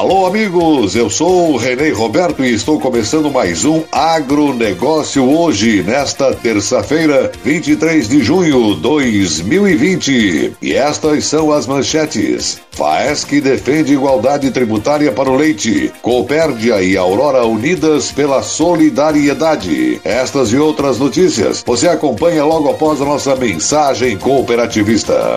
Alô, amigos, eu sou o Renê Roberto e estou começando mais um Agronegócio hoje, nesta terça-feira, 23 de junho de 2020. E estas são as manchetes. FAESC defende igualdade tributária para o leite. Copérdia e Aurora unidas pela solidariedade. Estas e outras notícias você acompanha logo após a nossa mensagem cooperativista.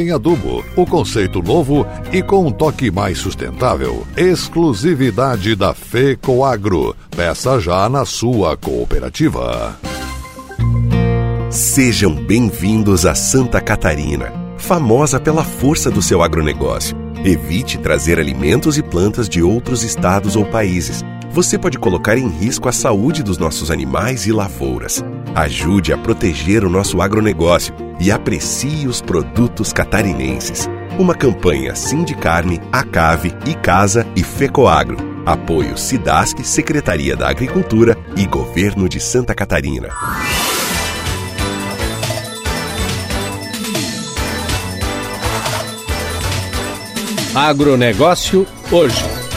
em adubo. O conceito novo e com um toque mais sustentável. Exclusividade da FECOAGRO. Peça já na sua cooperativa. Sejam bem-vindos a Santa Catarina, famosa pela força do seu agronegócio. Evite trazer alimentos e plantas de outros estados ou países. Você pode colocar em risco a saúde dos nossos animais e lavouras. Ajude a proteger o nosso agronegócio e aprecie os produtos catarinenses. Uma campanha Sindicarne, Acave, Icasa e Fecoagro. Apoio Sidasc, Secretaria da Agricultura e Governo de Santa Catarina. Agronegócio hoje.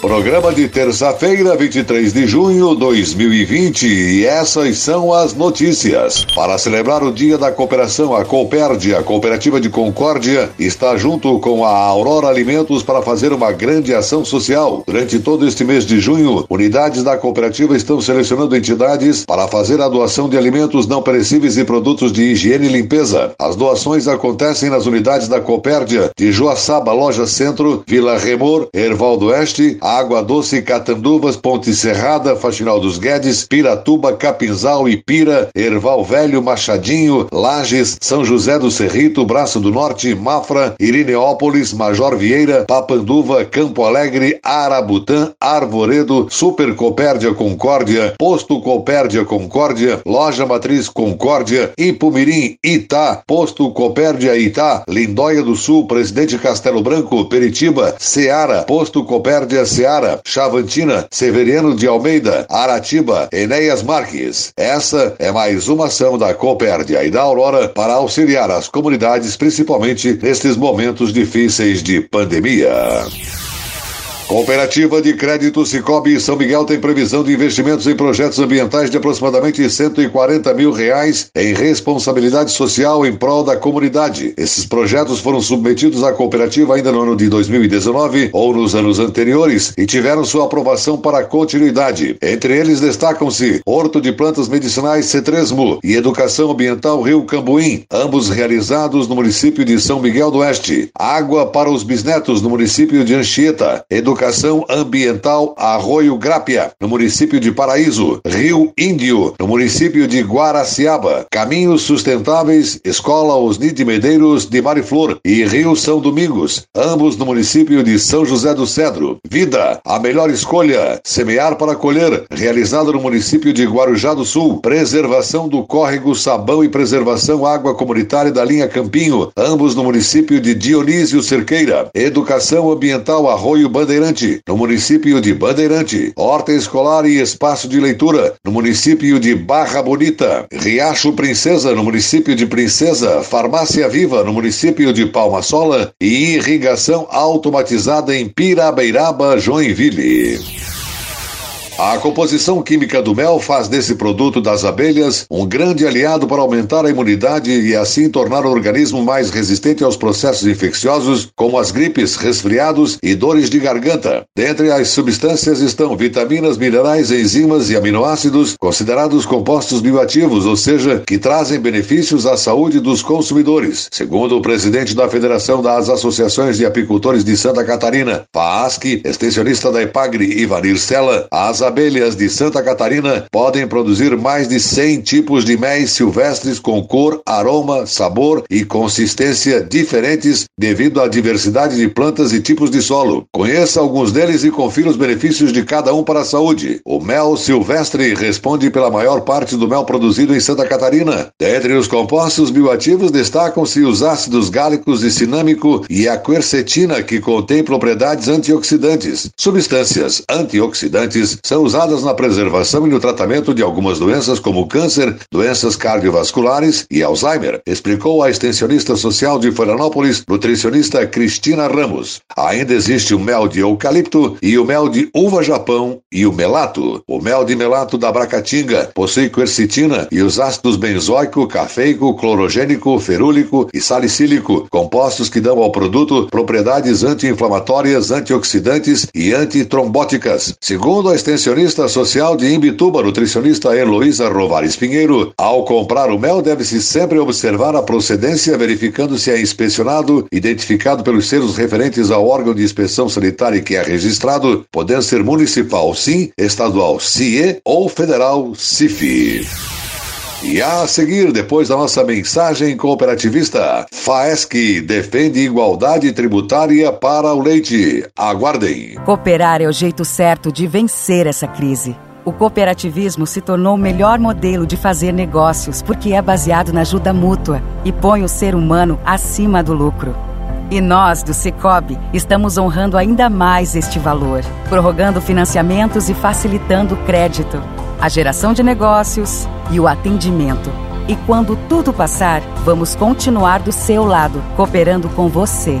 Programa de terça-feira, 23 de junho de 2020, e essas são as notícias. Para celebrar o Dia da Cooperação, a Coopérdia, Cooperativa de Concórdia, está junto com a Aurora Alimentos para fazer uma grande ação social. Durante todo este mês de junho, unidades da cooperativa estão selecionando entidades para fazer a doação de alimentos não perecíveis e produtos de higiene e limpeza. As doações acontecem nas unidades da Coopérdia de Joaçaba, Loja Centro, Vila Remor, Erval do Oeste, Água Doce, Catanduvas, Ponte Serrada, Faxinal dos Guedes, Piratuba, Capinzal, Ipira, Erval Velho, Machadinho, Lages, São José do Cerrito, Braço do Norte, Mafra, Irineópolis, Major Vieira, Papanduva, Campo Alegre, Arabutã, Arvoredo, Super Copérdia Concórdia, Posto Copérdia Concórdia, Loja Matriz Concórdia, Ipumirim, Itá, Posto Copérdia Itá, Lindóia do Sul, Presidente Castelo Branco, Peritiba, Seara, Posto Copérdia Seara, Chavantina, Severiano de Almeida, Aratiba, Enéas Marques. Essa é mais uma ação da Copérdia e da Aurora para auxiliar as comunidades, principalmente nestes momentos difíceis de pandemia. Cooperativa de Crédito Cicobi São Miguel tem previsão de investimentos em projetos ambientais de aproximadamente 140 mil reais em responsabilidade social em prol da comunidade. Esses projetos foram submetidos à cooperativa ainda no ano de 2019 ou nos anos anteriores e tiveram sua aprovação para continuidade. Entre eles destacam-se Horto de Plantas Medicinais C3MU e Educação Ambiental Rio Cambuim, ambos realizados no município de São Miguel do Oeste. Água para os bisnetos no município de Anchieta. Educação Educação Ambiental Arroio Grápia, no município de Paraíso, Rio Índio, no município de Guaraciaba, Caminhos Sustentáveis, Escola Osni de Medeiros de Mariflor e Rio São Domingos, ambos no município de São José do Cedro. Vida, a melhor escolha, semear para colher, realizado no município de Guarujá do Sul, preservação do córrego Sabão e preservação água comunitária da linha Campinho, ambos no município de Dionísio Cerqueira, educação ambiental Arroio Bandeirante Bandeirante, no município de Bandeirante, Horta Escolar e Espaço de Leitura, no município de Barra Bonita, Riacho Princesa, no município de Princesa, Farmácia Viva, no município de Palma Sola e irrigação automatizada em Pirabeiraba, Joinville. A composição química do mel faz desse produto das abelhas um grande aliado para aumentar a imunidade e assim tornar o organismo mais resistente aos processos infecciosos, como as gripes, resfriados e dores de garganta. Dentre as substâncias estão vitaminas, minerais, enzimas e aminoácidos, considerados compostos bioativos, ou seja, que trazem benefícios à saúde dos consumidores. Segundo o presidente da Federação das Associações de Apicultores de Santa Catarina, FAASC, extensionista da EPAGRE, Ivanir Sela, as abelhas de Santa Catarina podem produzir mais de 100 tipos de mel silvestres com cor, aroma, sabor e consistência diferentes devido à diversidade de plantas e tipos de solo. Conheça alguns deles e confira os benefícios de cada um para a saúde. O mel silvestre responde pela maior parte do mel produzido em Santa Catarina. Dentre os compostos bioativos destacam-se os ácidos gálicos e cinâmico e a quercetina, que contém propriedades antioxidantes. Substâncias antioxidantes são usadas na preservação e no tratamento de algumas doenças como câncer, doenças cardiovasculares e Alzheimer, explicou a extensionista social de Florianópolis, nutricionista Cristina Ramos. Ainda existe o mel de eucalipto e o mel de uva japão e o melato. O mel de melato da Bracatinga possui quercetina e os ácidos benzoico, cafeico, clorogênico, ferúlico e salicílico, compostos que dão ao produto propriedades anti-inflamatórias, antioxidantes e antitrombóticas. Segundo a extensionista social de Imbituba, nutricionista Heloísa Rovares Pinheiro, ao comprar o mel deve-se sempre observar a procedência, verificando se é inspecionado, identificado pelos selos referentes ao órgão de inspeção sanitária que é registrado, podendo ser municipal sim, estadual CIE ou federal CIFI. E a seguir, depois da nossa mensagem cooperativista, FAESC defende igualdade tributária para o leite. Aguardem. Cooperar é o jeito certo de vencer essa crise. O cooperativismo se tornou o melhor modelo de fazer negócios porque é baseado na ajuda mútua e põe o ser humano acima do lucro. E nós, do Cicobi, estamos honrando ainda mais este valor, prorrogando financiamentos e facilitando o crédito, a geração de negócios e o atendimento e quando tudo passar, vamos continuar do seu lado, cooperando com você.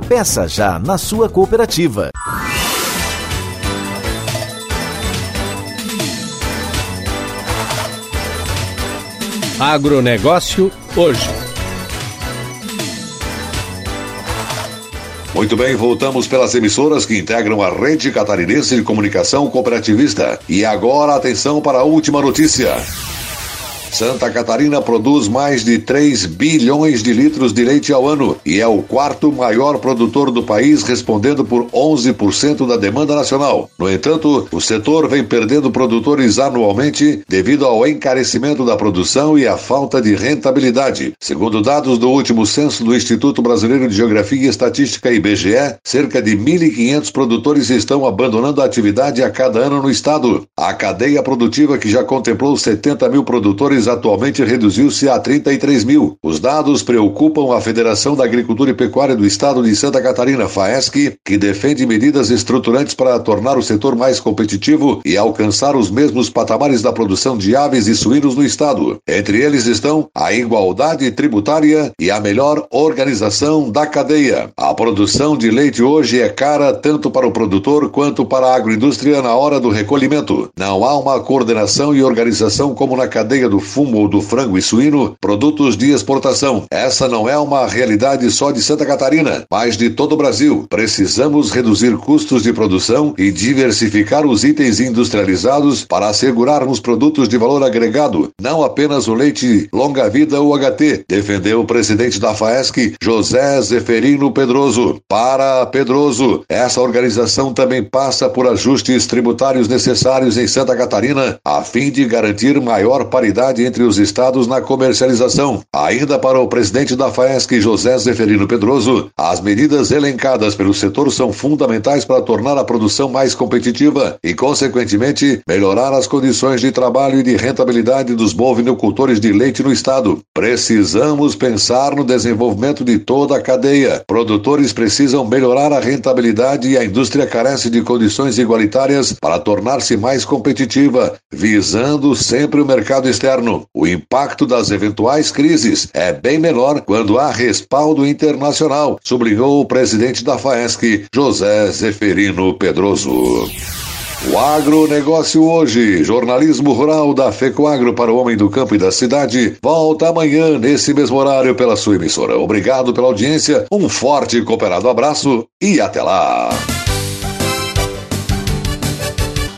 Peça já na sua cooperativa. Agronegócio hoje. Muito bem, voltamos pelas emissoras que integram a rede catarinense de comunicação cooperativista. E agora, atenção para a última notícia. Santa Catarina produz mais de 3 bilhões de litros de leite ao ano e é o quarto maior produtor do país, respondendo por 11% da demanda nacional. No entanto, o setor vem perdendo produtores anualmente devido ao encarecimento da produção e à falta de rentabilidade. Segundo dados do último censo do Instituto Brasileiro de Geografia e Estatística IBGE, cerca de 1.500 produtores estão abandonando a atividade a cada ano no estado. A cadeia produtiva, que já contemplou 70 mil produtores atualmente reduziu-se a 33 mil. Os dados preocupam a Federação da Agricultura e Pecuária do Estado de Santa Catarina, FAESC, que defende medidas estruturantes para tornar o setor mais competitivo e alcançar os mesmos patamares da produção de aves e suínos no Estado. Entre eles estão a igualdade tributária e a melhor organização da cadeia. A produção de leite hoje é cara tanto para o produtor quanto para a agroindústria na hora do recolhimento. Não há uma coordenação e organização como na cadeia do fumo do frango e suíno, produtos de exportação. Essa não é uma realidade só de Santa Catarina, mas de todo o Brasil. Precisamos reduzir custos de produção e diversificar os itens industrializados para assegurarmos produtos de valor agregado, não apenas o leite longa-vida UHT, defendeu o presidente da FAESC, José Zeferino Pedroso. Para Pedroso, essa organização também passa por ajustes tributários necessários em Santa Catarina, a fim de garantir maior paridade entre os estados na comercialização. Ainda para o presidente da FAESC, José Zeferino Pedroso, as medidas elencadas pelo setor são fundamentais para tornar a produção mais competitiva e, consequentemente, melhorar as condições de trabalho e de rentabilidade dos bovinocultores de leite no estado. Precisamos pensar no desenvolvimento de toda a cadeia. Produtores precisam melhorar a rentabilidade e a indústria carece de condições igualitárias para tornar-se mais competitiva, visando sempre o mercado externo o impacto das eventuais crises é bem menor quando há respaldo internacional, sublinhou o presidente da FAESC, José Zeferino Pedroso. O agronegócio hoje, jornalismo rural da FECOAGro para o homem do campo e da cidade, volta amanhã nesse mesmo horário pela sua emissora. Obrigado pela audiência, um forte e cooperado abraço e até lá.